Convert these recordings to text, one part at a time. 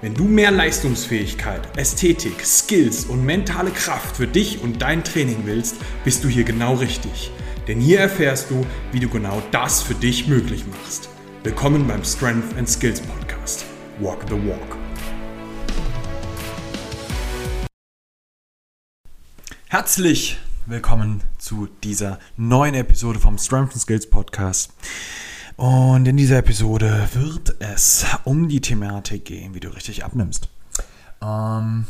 Wenn du mehr Leistungsfähigkeit, Ästhetik, Skills und mentale Kraft für dich und dein Training willst, bist du hier genau richtig. Denn hier erfährst du, wie du genau das für dich möglich machst. Willkommen beim Strength and Skills Podcast. Walk the Walk. Herzlich willkommen zu dieser neuen Episode vom Strength and Skills Podcast. Und in dieser Episode wird es um die Thematik gehen, wie du richtig abnimmst. Ähm,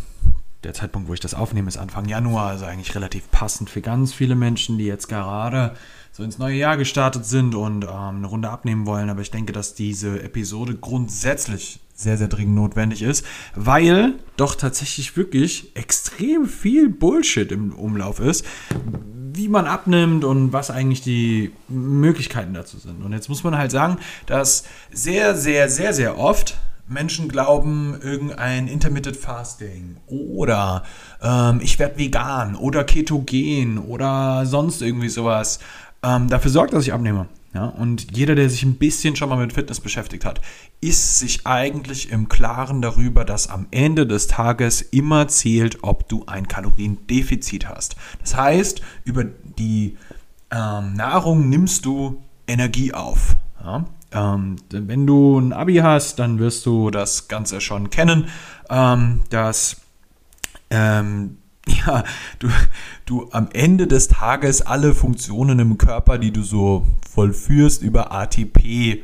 der Zeitpunkt, wo ich das aufnehme, ist Anfang Januar, also eigentlich relativ passend für ganz viele Menschen, die jetzt gerade so ins neue Jahr gestartet sind und ähm, eine Runde abnehmen wollen. Aber ich denke, dass diese Episode grundsätzlich sehr, sehr dringend notwendig ist, weil doch tatsächlich wirklich extrem viel Bullshit im Umlauf ist, wie man abnimmt und was eigentlich die Möglichkeiten dazu sind. Und jetzt muss man halt sagen, dass sehr, sehr, sehr, sehr oft Menschen glauben, irgendein Intermittent Fasting oder ähm, ich werde vegan oder ketogen oder sonst irgendwie sowas ähm, dafür sorgt, dass ich abnehme. Ja, und jeder, der sich ein bisschen schon mal mit Fitness beschäftigt hat, ist sich eigentlich im Klaren darüber, dass am Ende des Tages immer zählt, ob du ein Kaloriendefizit hast. Das heißt, über die ähm, Nahrung nimmst du Energie auf. Ja? Ähm, wenn du ein Abi hast, dann wirst du das Ganze schon kennen, ähm, dass ähm, ja, du, du am Ende des Tages alle Funktionen im Körper, die du so vollführst, über ATP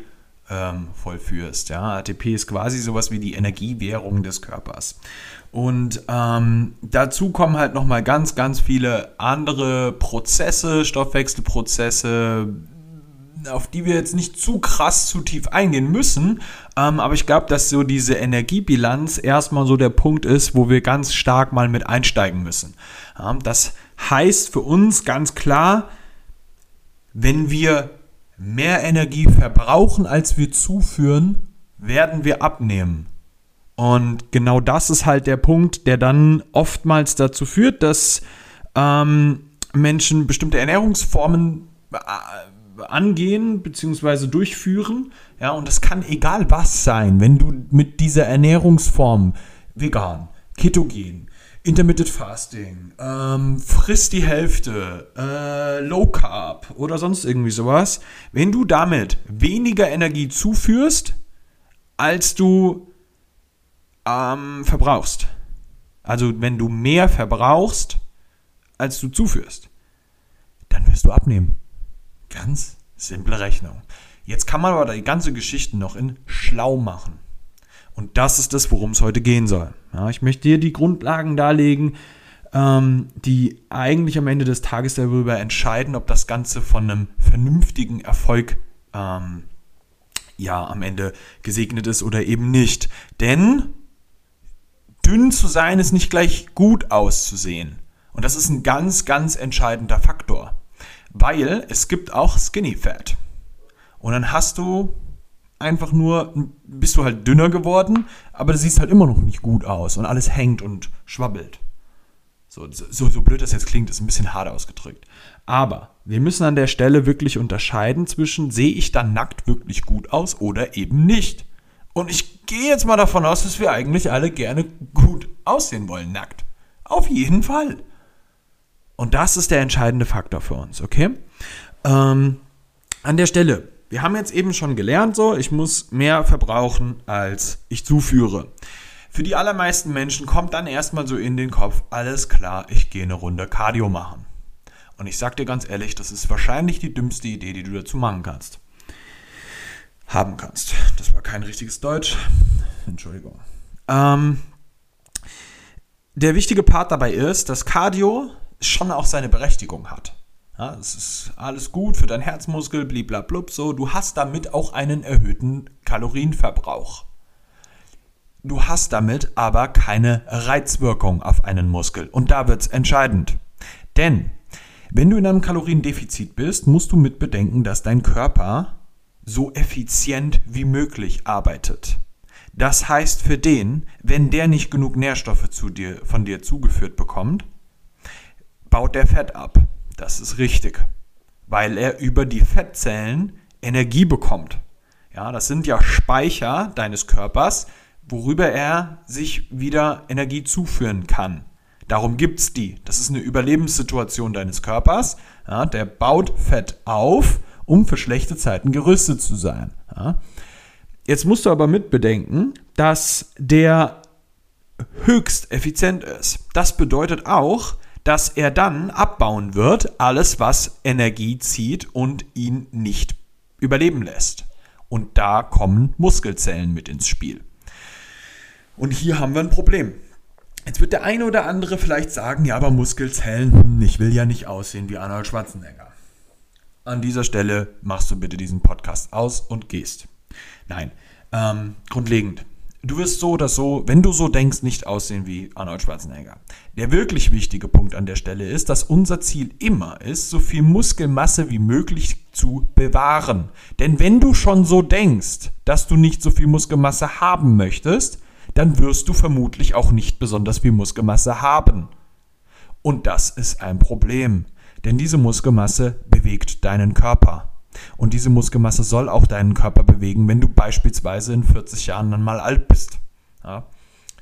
ähm, vollführst. Ja, ATP ist quasi sowas wie die Energiewährung des Körpers. Und ähm, dazu kommen halt nochmal ganz, ganz viele andere Prozesse, Stoffwechselprozesse, auf die wir jetzt nicht zu krass zu tief eingehen müssen. Ähm, aber ich glaube, dass so diese Energiebilanz erstmal so der Punkt ist, wo wir ganz stark mal mit einsteigen müssen. Ähm, das heißt für uns ganz klar, wenn wir mehr Energie verbrauchen, als wir zuführen, werden wir abnehmen. Und genau das ist halt der Punkt, der dann oftmals dazu führt, dass ähm, Menschen bestimmte Ernährungsformen äh, angehen bzw. durchführen. Ja, und das kann egal was sein, wenn du mit dieser Ernährungsform vegan, ketogen, Intermittent Fasting, ähm, frisst die Hälfte, äh, Low Carb oder sonst irgendwie sowas, wenn du damit weniger Energie zuführst, als du ähm, verbrauchst. Also wenn du mehr verbrauchst, als du zuführst, dann wirst du abnehmen. Ganz simple Rechnung. Jetzt kann man aber die ganze Geschichte noch in schlau machen. Und das ist das, worum es heute gehen soll. Ja, ich möchte dir die Grundlagen darlegen, ähm, die eigentlich am Ende des Tages darüber entscheiden, ob das Ganze von einem vernünftigen Erfolg ähm, ja am Ende gesegnet ist oder eben nicht. Denn dünn zu sein ist nicht gleich gut auszusehen. Und das ist ein ganz, ganz entscheidender Faktor. Weil es gibt auch Skinny Fat. Und dann hast du einfach nur, bist du halt dünner geworden, aber du siehst halt immer noch nicht gut aus und alles hängt und schwabbelt. So, so, so blöd das jetzt klingt, ist ein bisschen hart ausgedrückt. Aber wir müssen an der Stelle wirklich unterscheiden zwischen, sehe ich dann nackt wirklich gut aus oder eben nicht. Und ich gehe jetzt mal davon aus, dass wir eigentlich alle gerne gut aussehen wollen, nackt. Auf jeden Fall. Und das ist der entscheidende Faktor für uns, okay? Ähm, an der Stelle, wir haben jetzt eben schon gelernt, so, ich muss mehr verbrauchen, als ich zuführe. Für die allermeisten Menschen kommt dann erstmal so in den Kopf, alles klar, ich gehe eine Runde Cardio machen. Und ich sag dir ganz ehrlich, das ist wahrscheinlich die dümmste Idee, die du dazu machen kannst. Haben kannst. Das war kein richtiges Deutsch. Entschuldigung. Ähm, der wichtige Part dabei ist, dass Cardio schon auch seine Berechtigung hat. Ja, es ist alles gut für deinen Herzmuskel, bliblablub, so. Du hast damit auch einen erhöhten Kalorienverbrauch. Du hast damit aber keine Reizwirkung auf einen Muskel. Und da wird es entscheidend. Denn wenn du in einem Kaloriendefizit bist, musst du mit bedenken, dass dein Körper so effizient wie möglich arbeitet. Das heißt für den, wenn der nicht genug Nährstoffe zu dir, von dir zugeführt bekommt, baut der Fett ab. Das ist richtig, weil er über die Fettzellen Energie bekommt. Ja, das sind ja Speicher deines Körpers, worüber er sich wieder Energie zuführen kann. Darum gibt es die. Das ist eine Überlebenssituation deines Körpers. Ja, der baut Fett auf, um für schlechte Zeiten gerüstet zu sein. Ja. Jetzt musst du aber mitbedenken, dass der höchst effizient ist. Das bedeutet auch, dass er dann abbauen wird, alles was Energie zieht und ihn nicht überleben lässt. Und da kommen Muskelzellen mit ins Spiel. Und hier haben wir ein Problem. Jetzt wird der eine oder andere vielleicht sagen, ja, aber Muskelzellen, hm, ich will ja nicht aussehen wie Arnold Schwarzenegger. An dieser Stelle machst du bitte diesen Podcast aus und gehst. Nein, ähm, grundlegend. Du wirst so oder so, wenn du so denkst, nicht aussehen wie Arnold Schwarzenegger. Der wirklich wichtige Punkt an der Stelle ist, dass unser Ziel immer ist, so viel Muskelmasse wie möglich zu bewahren. Denn wenn du schon so denkst, dass du nicht so viel Muskelmasse haben möchtest, dann wirst du vermutlich auch nicht besonders viel Muskelmasse haben. Und das ist ein Problem, denn diese Muskelmasse bewegt deinen Körper. Und diese Muskelmasse soll auch deinen Körper bewegen, wenn du beispielsweise in 40 Jahren dann mal alt bist. Ja?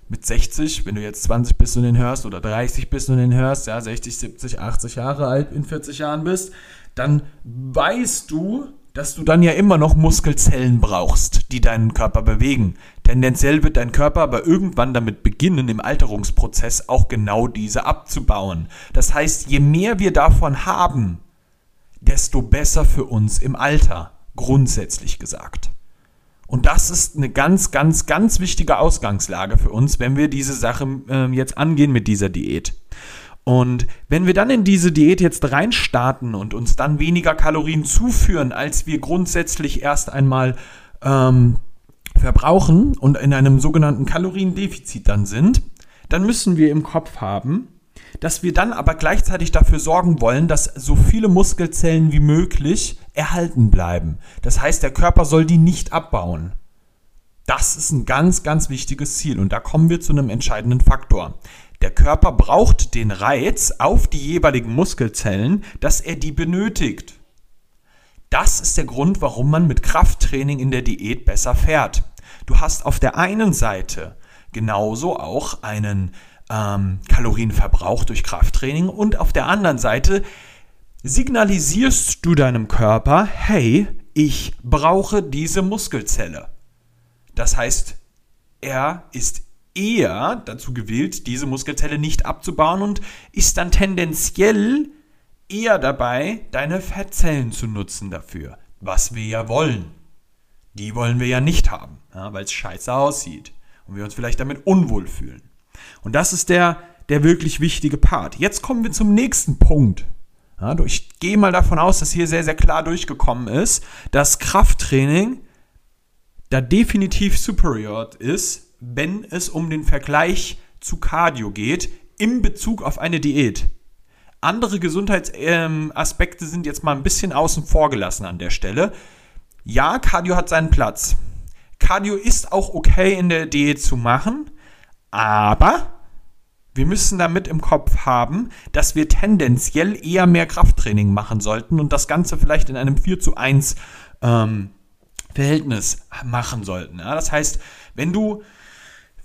Mit 60, wenn du jetzt 20 bist und den hörst, oder 30 bist und den hörst, ja, 60, 70, 80 Jahre alt in 40 Jahren bist, dann weißt du, dass du dann ja immer noch Muskelzellen brauchst, die deinen Körper bewegen. Tendenziell wird dein Körper aber irgendwann damit beginnen, im Alterungsprozess auch genau diese abzubauen. Das heißt, je mehr wir davon haben, desto besser für uns im Alter, grundsätzlich gesagt. Und das ist eine ganz, ganz, ganz wichtige Ausgangslage für uns, wenn wir diese Sache äh, jetzt angehen mit dieser Diät. Und wenn wir dann in diese Diät jetzt reinstarten und uns dann weniger Kalorien zuführen, als wir grundsätzlich erst einmal ähm, verbrauchen und in einem sogenannten Kaloriendefizit dann sind, dann müssen wir im Kopf haben, dass wir dann aber gleichzeitig dafür sorgen wollen, dass so viele Muskelzellen wie möglich erhalten bleiben. Das heißt, der Körper soll die nicht abbauen. Das ist ein ganz, ganz wichtiges Ziel und da kommen wir zu einem entscheidenden Faktor. Der Körper braucht den Reiz auf die jeweiligen Muskelzellen, dass er die benötigt. Das ist der Grund, warum man mit Krafttraining in der Diät besser fährt. Du hast auf der einen Seite genauso auch einen ähm, Kalorienverbrauch durch Krafttraining und auf der anderen Seite signalisierst du deinem Körper, hey, ich brauche diese Muskelzelle. Das heißt, er ist eher dazu gewillt, diese Muskelzelle nicht abzubauen und ist dann tendenziell eher dabei, deine Fettzellen zu nutzen dafür, was wir ja wollen. Die wollen wir ja nicht haben, ja, weil es scheiße aussieht und wir uns vielleicht damit unwohl fühlen. Und das ist der, der wirklich wichtige Part. Jetzt kommen wir zum nächsten Punkt. Ja, ich gehe mal davon aus, dass hier sehr, sehr klar durchgekommen ist, dass Krafttraining da definitiv superior ist wenn es um den Vergleich zu Cardio geht, im Bezug auf eine Diät. Andere Gesundheitsaspekte ähm, sind jetzt mal ein bisschen außen vor gelassen an der Stelle. Ja, Cardio hat seinen Platz. Cardio ist auch okay in der Diät zu machen, aber wir müssen damit im Kopf haben, dass wir tendenziell eher mehr Krafttraining machen sollten und das Ganze vielleicht in einem 4 zu 1 ähm, Verhältnis machen sollten. Ja, das heißt, wenn du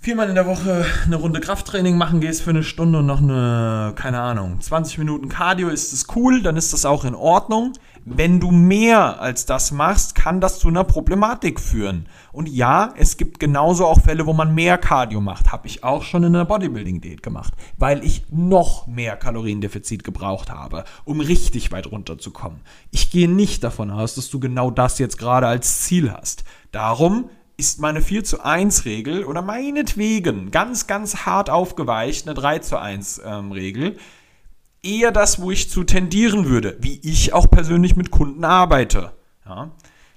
viermal in der Woche eine Runde Krafttraining machen gehst für eine Stunde und noch eine, keine Ahnung, 20 Minuten Cardio, ist das cool, dann ist das auch in Ordnung. Wenn du mehr als das machst, kann das zu einer Problematik führen. Und ja, es gibt genauso auch Fälle, wo man mehr Cardio macht. Habe ich auch schon in einer Bodybuilding-Diät gemacht, weil ich noch mehr Kaloriendefizit gebraucht habe, um richtig weit runterzukommen. Ich gehe nicht davon aus, dass du genau das jetzt gerade als Ziel hast. Darum ist meine 4 zu 1 Regel oder meinetwegen ganz, ganz hart aufgeweicht eine 3 zu 1 ähm, Regel eher das, wo ich zu tendieren würde, wie ich auch persönlich mit Kunden arbeite. Ja,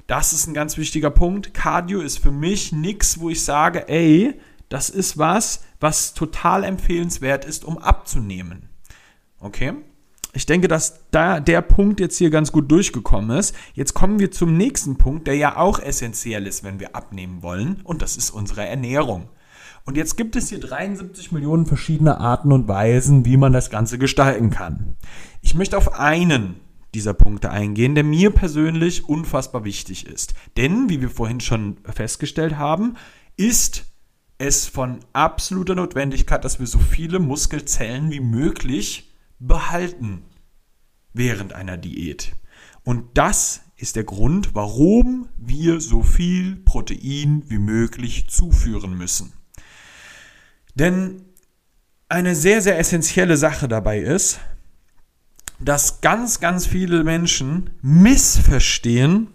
das ist ein ganz wichtiger Punkt. Cardio ist für mich nichts, wo ich sage, ey, das ist was, was total empfehlenswert ist, um abzunehmen. Okay? Ich denke, dass da der Punkt jetzt hier ganz gut durchgekommen ist. Jetzt kommen wir zum nächsten Punkt, der ja auch essentiell ist, wenn wir abnehmen wollen, und das ist unsere Ernährung. Und jetzt gibt es hier 73 Millionen verschiedene Arten und Weisen, wie man das Ganze gestalten kann. Ich möchte auf einen dieser Punkte eingehen, der mir persönlich unfassbar wichtig ist. Denn, wie wir vorhin schon festgestellt haben, ist es von absoluter Notwendigkeit, dass wir so viele Muskelzellen wie möglich behalten während einer Diät. Und das ist der Grund, warum wir so viel Protein wie möglich zuführen müssen. Denn eine sehr, sehr essentielle Sache dabei ist, dass ganz, ganz viele Menschen missverstehen,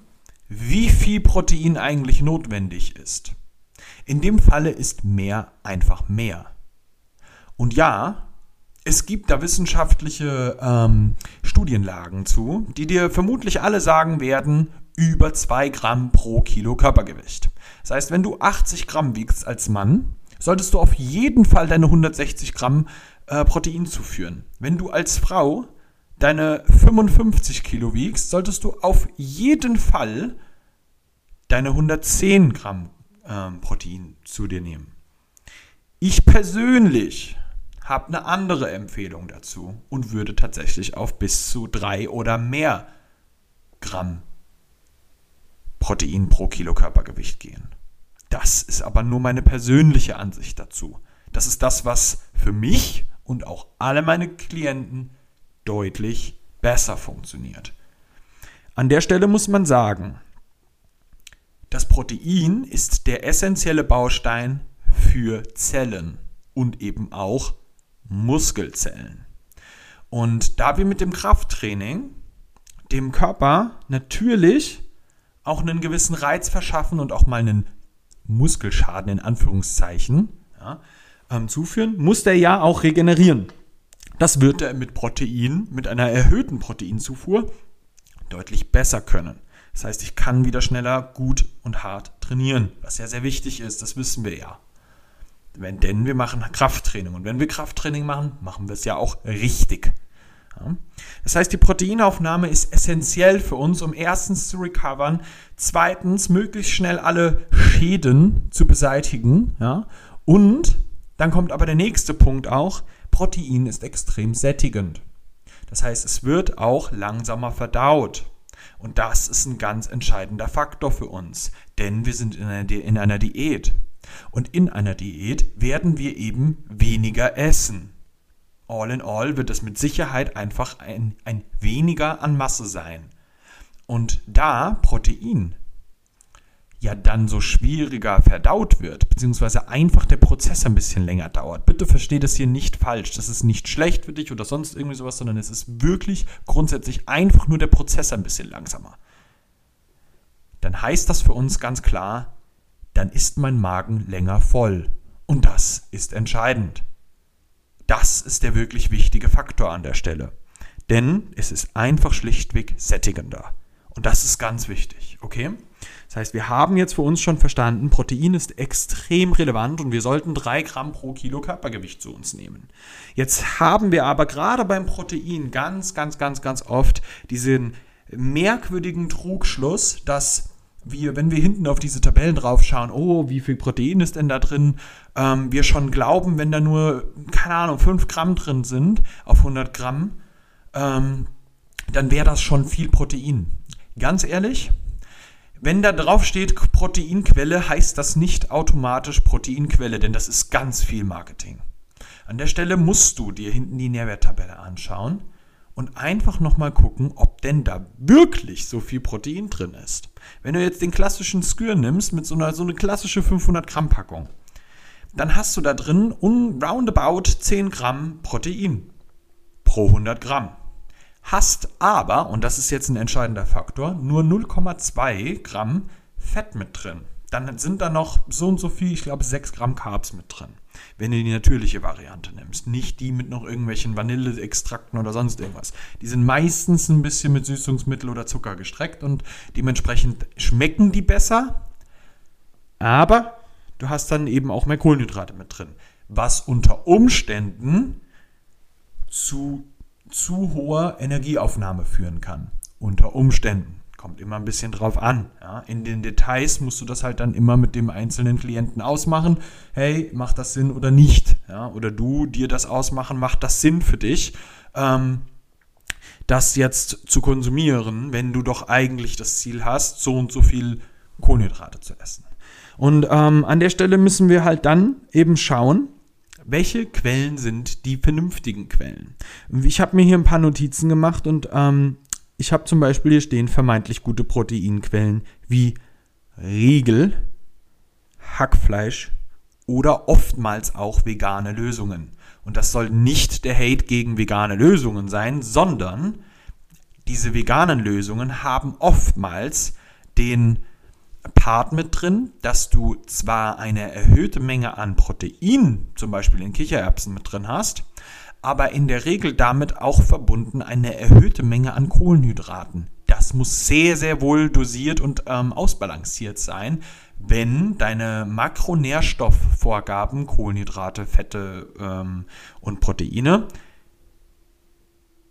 wie viel Protein eigentlich notwendig ist. In dem Falle ist mehr einfach mehr. Und ja, es gibt da wissenschaftliche ähm, Studienlagen zu, die dir vermutlich alle sagen werden, über 2 Gramm pro Kilo Körpergewicht. Das heißt, wenn du 80 Gramm wiegst als Mann, solltest du auf jeden Fall deine 160 Gramm äh, Protein zuführen. Wenn du als Frau deine 55 Kilo wiegst, solltest du auf jeden Fall deine 110 Gramm äh, Protein zu dir nehmen. Ich persönlich habe eine andere Empfehlung dazu und würde tatsächlich auf bis zu drei oder mehr Gramm Protein pro Kilo Körpergewicht gehen. Das ist aber nur meine persönliche Ansicht dazu. Das ist das, was für mich und auch alle meine Klienten deutlich besser funktioniert. An der Stelle muss man sagen, das Protein ist der essentielle Baustein für Zellen und eben auch Muskelzellen. Und da wir mit dem Krafttraining dem Körper natürlich auch einen gewissen Reiz verschaffen und auch mal einen Muskelschaden in Anführungszeichen ja, ähm, zuführen, muss der ja auch regenerieren. Das wird er mit Protein, mit einer erhöhten Proteinzufuhr deutlich besser können. Das heißt, ich kann wieder schneller, gut und hart trainieren, was ja sehr wichtig ist, das wissen wir ja. Wenn, denn wir machen Krafttraining. Und wenn wir Krafttraining machen, machen wir es ja auch richtig. Das heißt, die Proteinaufnahme ist essentiell für uns, um erstens zu recovern, zweitens möglichst schnell alle Schäden zu beseitigen. Ja. Und dann kommt aber der nächste Punkt auch, Protein ist extrem sättigend. Das heißt, es wird auch langsamer verdaut. Und das ist ein ganz entscheidender Faktor für uns, denn wir sind in einer, in einer Diät. Und in einer Diät werden wir eben weniger essen. All in all wird es mit Sicherheit einfach ein, ein weniger an Masse sein. Und da Protein ja dann so schwieriger verdaut wird, beziehungsweise einfach der Prozess ein bisschen länger dauert. Bitte verstehe das hier nicht falsch. Das ist nicht schlecht für dich oder sonst irgendwie sowas, sondern es ist wirklich grundsätzlich einfach nur der Prozess ein bisschen langsamer. Dann heißt das für uns ganz klar, dann ist mein Magen länger voll. Und das ist entscheidend. Das ist der wirklich wichtige Faktor an der Stelle. Denn es ist einfach schlichtweg sättigender. Und das ist ganz wichtig, okay? Das heißt, wir haben jetzt für uns schon verstanden, Protein ist extrem relevant und wir sollten 3 Gramm pro Kilo Körpergewicht zu uns nehmen. Jetzt haben wir aber gerade beim Protein ganz, ganz, ganz, ganz oft diesen merkwürdigen Trugschluss, dass wir, wenn wir hinten auf diese Tabellen drauf schauen, oh, wie viel Protein ist denn da drin, ähm, wir schon glauben, wenn da nur, keine Ahnung, 5 Gramm drin sind auf 100 Gramm, ähm, dann wäre das schon viel Protein. Ganz ehrlich, Wenn da drauf steht Proteinquelle, heißt das nicht automatisch Proteinquelle, denn das ist ganz viel Marketing. An der Stelle musst du dir hinten die Nährwerttabelle anschauen und einfach nochmal gucken, ob denn da wirklich so viel Protein drin ist. Wenn du jetzt den klassischen Skür nimmst mit so einer so eine klassische 500 Gramm Packung, dann hast du da drin un roundabout 10 Gramm Protein pro 100 Gramm. Hast aber, und das ist jetzt ein entscheidender Faktor, nur 0,2 Gramm Fett mit drin. Dann sind da noch so und so viel, ich glaube 6 Gramm Carbs mit drin wenn du die natürliche Variante nimmst. Nicht die mit noch irgendwelchen Vanilleextrakten oder sonst irgendwas. Die sind meistens ein bisschen mit Süßungsmittel oder Zucker gestreckt und dementsprechend schmecken die besser. Aber du hast dann eben auch mehr Kohlenhydrate mit drin. Was unter Umständen zu zu hoher Energieaufnahme führen kann. Unter Umständen. Kommt immer ein bisschen drauf an. Ja. In den Details musst du das halt dann immer mit dem einzelnen Klienten ausmachen. Hey, macht das Sinn oder nicht? Ja. Oder du dir das ausmachen, macht das Sinn für dich? Ähm, das jetzt zu konsumieren, wenn du doch eigentlich das Ziel hast, so und so viel Kohlenhydrate zu essen. Und ähm, an der Stelle müssen wir halt dann eben schauen, welche Quellen sind die vernünftigen Quellen. Ich habe mir hier ein paar Notizen gemacht und ähm, ich habe zum Beispiel hier stehen vermeintlich gute Proteinquellen wie Riegel, Hackfleisch oder oftmals auch vegane Lösungen. Und das soll nicht der Hate gegen vegane Lösungen sein, sondern diese veganen Lösungen haben oftmals den Part mit drin, dass du zwar eine erhöhte Menge an Protein, zum Beispiel in Kichererbsen, mit drin hast, aber in der Regel damit auch verbunden eine erhöhte Menge an Kohlenhydraten. Das muss sehr, sehr wohl dosiert und ähm, ausbalanciert sein, wenn deine Makronährstoffvorgaben, Kohlenhydrate, Fette ähm, und Proteine,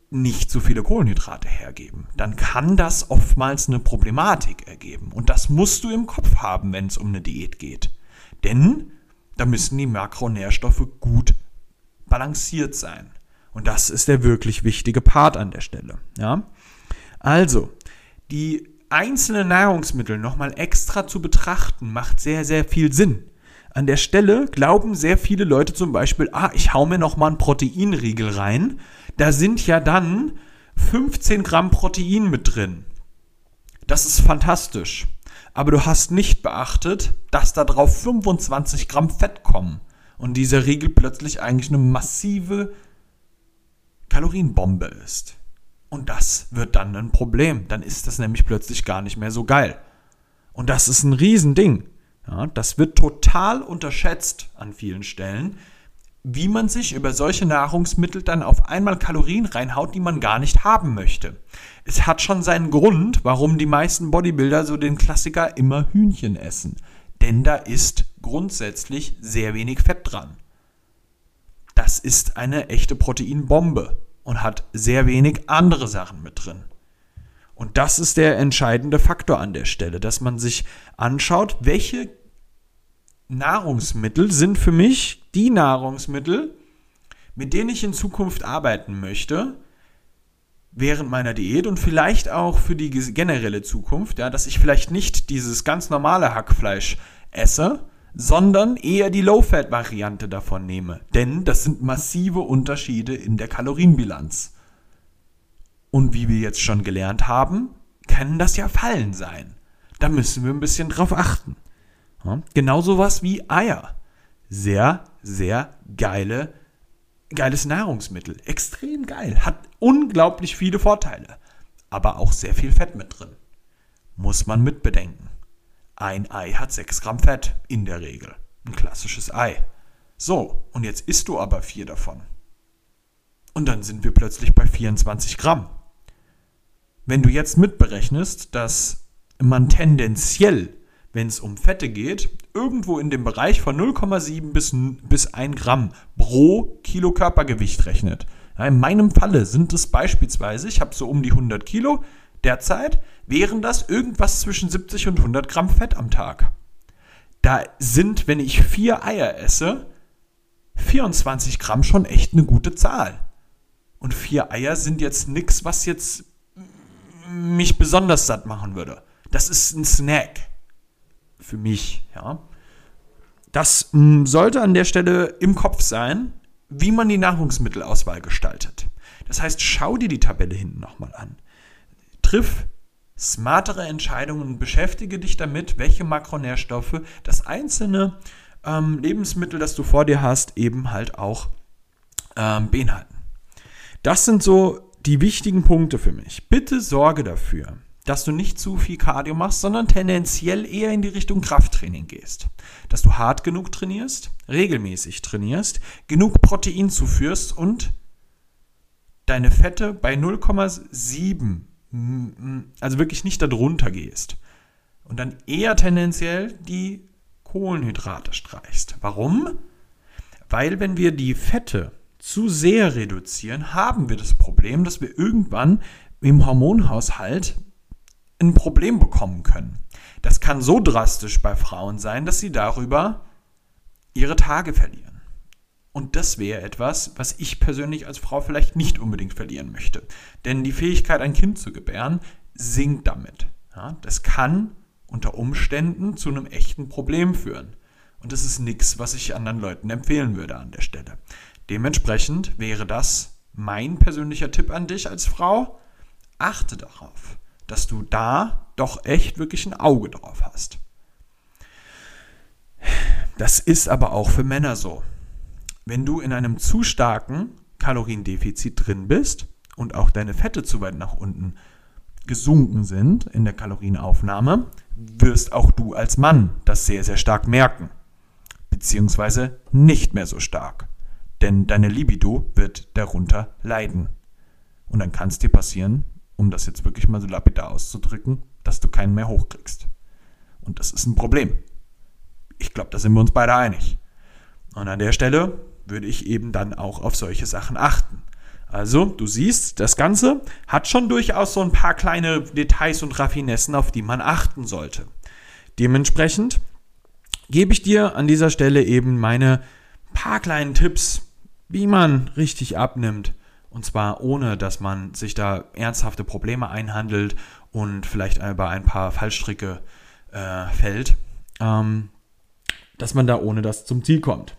nicht so viele Kohlenhydrate hergeben, dann kann das oftmals eine Problematik ergeben. Und das musst du im Kopf haben, wenn es um eine Diät geht. Denn da müssen die Makronährstoffe gut balanciert sein. Und das ist der wirklich wichtige Part an der Stelle. Ja? Also, die einzelnen Nahrungsmittel nochmal extra zu betrachten, macht sehr, sehr viel Sinn. An der Stelle glauben sehr viele Leute zum Beispiel, ah, ich hau mir nochmal einen Proteinriegel rein. Da sind ja dann 15 Gramm Protein mit drin. Das ist fantastisch. Aber du hast nicht beachtet, dass da drauf 25 Gramm Fett kommen und dieser Riegel plötzlich eigentlich eine massive Kalorienbombe ist. Und das wird dann ein Problem. Dann ist das nämlich plötzlich gar nicht mehr so geil. Und das ist ein Riesending. Ja, das wird total unterschätzt an vielen Stellen, wie man sich über solche Nahrungsmittel dann auf einmal Kalorien reinhaut, die man gar nicht haben möchte. Es hat schon seinen Grund, warum die meisten Bodybuilder so den Klassiker immer Hühnchen essen denn da ist grundsätzlich sehr wenig Fett dran. Das ist eine echte Proteinbombe und hat sehr wenig andere Sachen mit drin. Und das ist der entscheidende Faktor an der Stelle, dass man sich anschaut, welche Nahrungsmittel sind für mich die Nahrungsmittel, mit denen ich in Zukunft arbeiten möchte, während meiner Diät und vielleicht auch für die generelle Zukunft, ja, dass ich vielleicht nicht dieses ganz normale Hackfleisch esse, sondern eher die Low-Fat-Variante davon nehme. Denn das sind massive Unterschiede in der Kalorienbilanz. Und wie wir jetzt schon gelernt haben, können das ja Fallen sein. Da müssen wir ein bisschen drauf achten. Ja, genauso was wie Eier. Sehr, sehr geile geiles Nahrungsmittel. Extrem geil. Hat unglaublich viele Vorteile. Aber auch sehr viel Fett mit drin. Muss man mitbedenken. Ein Ei hat 6 Gramm Fett in der Regel. Ein klassisches Ei. So, und jetzt isst du aber vier davon. Und dann sind wir plötzlich bei 24 Gramm. Wenn du jetzt mitberechnest, dass man tendenziell wenn es um Fette geht, irgendwo in dem Bereich von 0,7 bis, bis 1 Gramm pro Kilo Körpergewicht rechnet. In meinem Falle sind es beispielsweise, ich habe so um die 100 Kilo derzeit, wären das irgendwas zwischen 70 und 100 Gramm Fett am Tag. Da sind, wenn ich vier Eier esse, 24 Gramm schon echt eine gute Zahl. Und vier Eier sind jetzt nichts, was jetzt mich besonders satt machen würde. Das ist ein Snack für mich, ja. Das mh, sollte an der Stelle im Kopf sein, wie man die Nahrungsmittelauswahl gestaltet. Das heißt, schau dir die Tabelle hinten nochmal an. Triff smartere Entscheidungen und beschäftige dich damit, welche Makronährstoffe das einzelne ähm, Lebensmittel, das du vor dir hast, eben halt auch ähm, beinhalten. Das sind so die wichtigen Punkte für mich. Bitte sorge dafür, dass du nicht zu viel Cardio machst, sondern tendenziell eher in die Richtung Krafttraining gehst. Dass du hart genug trainierst, regelmäßig trainierst, genug Protein zuführst und deine Fette bei 0,7 also wirklich nicht darunter gehst und dann eher tendenziell die Kohlenhydrate streichst. Warum? Weil wenn wir die Fette zu sehr reduzieren, haben wir das Problem, dass wir irgendwann im Hormonhaushalt ein Problem bekommen können. Das kann so drastisch bei Frauen sein, dass sie darüber ihre Tage verlieren. Und das wäre etwas, was ich persönlich als Frau vielleicht nicht unbedingt verlieren möchte. Denn die Fähigkeit, ein Kind zu gebären, sinkt damit. Ja, das kann unter Umständen zu einem echten Problem führen. Und das ist nichts, was ich anderen Leuten empfehlen würde an der Stelle. Dementsprechend wäre das mein persönlicher Tipp an dich als Frau. Achte darauf, dass du da doch echt wirklich ein Auge drauf hast. Das ist aber auch für Männer so wenn du in einem zu starken Kaloriendefizit drin bist und auch deine Fette zu weit nach unten gesunken sind in der Kalorienaufnahme, wirst auch du als Mann das sehr, sehr stark merken. Beziehungsweise nicht mehr so stark. Denn deine Libido wird darunter leiden. Und dann kann es dir passieren, um das jetzt wirklich mal so lapidar auszudrücken, dass du keinen mehr hochkriegst. Und das ist ein Problem. Ich glaube, da sind wir uns beide einig. Und an der Stelle würde ich eben dann auch auf solche Sachen achten. Also, du siehst, das Ganze hat schon durchaus so ein paar kleine Details und Raffinessen, auf die man achten sollte. Dementsprechend gebe ich dir an dieser Stelle eben meine paar kleinen Tipps, wie man richtig abnimmt. Und zwar ohne, dass man sich da ernsthafte Probleme einhandelt und vielleicht über ein paar Fallstricke äh, fällt, ähm, dass man da ohne das zum Ziel kommt.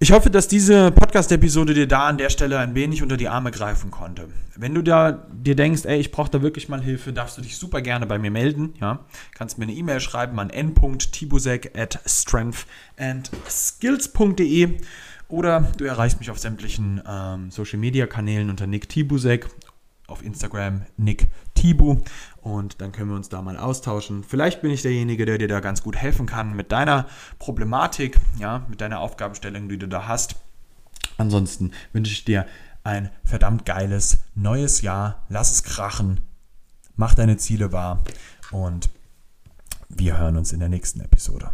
Ich hoffe, dass diese Podcast-Episode dir da an der Stelle ein wenig unter die Arme greifen konnte. Wenn du da dir denkst, ey, ich brauche da wirklich mal Hilfe, darfst du dich super gerne bei mir melden. Ja? Kannst mir eine E-Mail schreiben an n.tibusek at strengthandskills.de oder du erreichst mich auf sämtlichen ähm, Social-Media-Kanälen unter Nick Tibusek auf Instagram Nick Tibu und dann können wir uns da mal austauschen. Vielleicht bin ich derjenige, der dir da ganz gut helfen kann mit deiner Problematik, ja, mit deiner Aufgabenstellung, die du da hast. Ansonsten wünsche ich dir ein verdammt geiles neues Jahr. Lass es krachen. Mach deine Ziele wahr und wir hören uns in der nächsten Episode.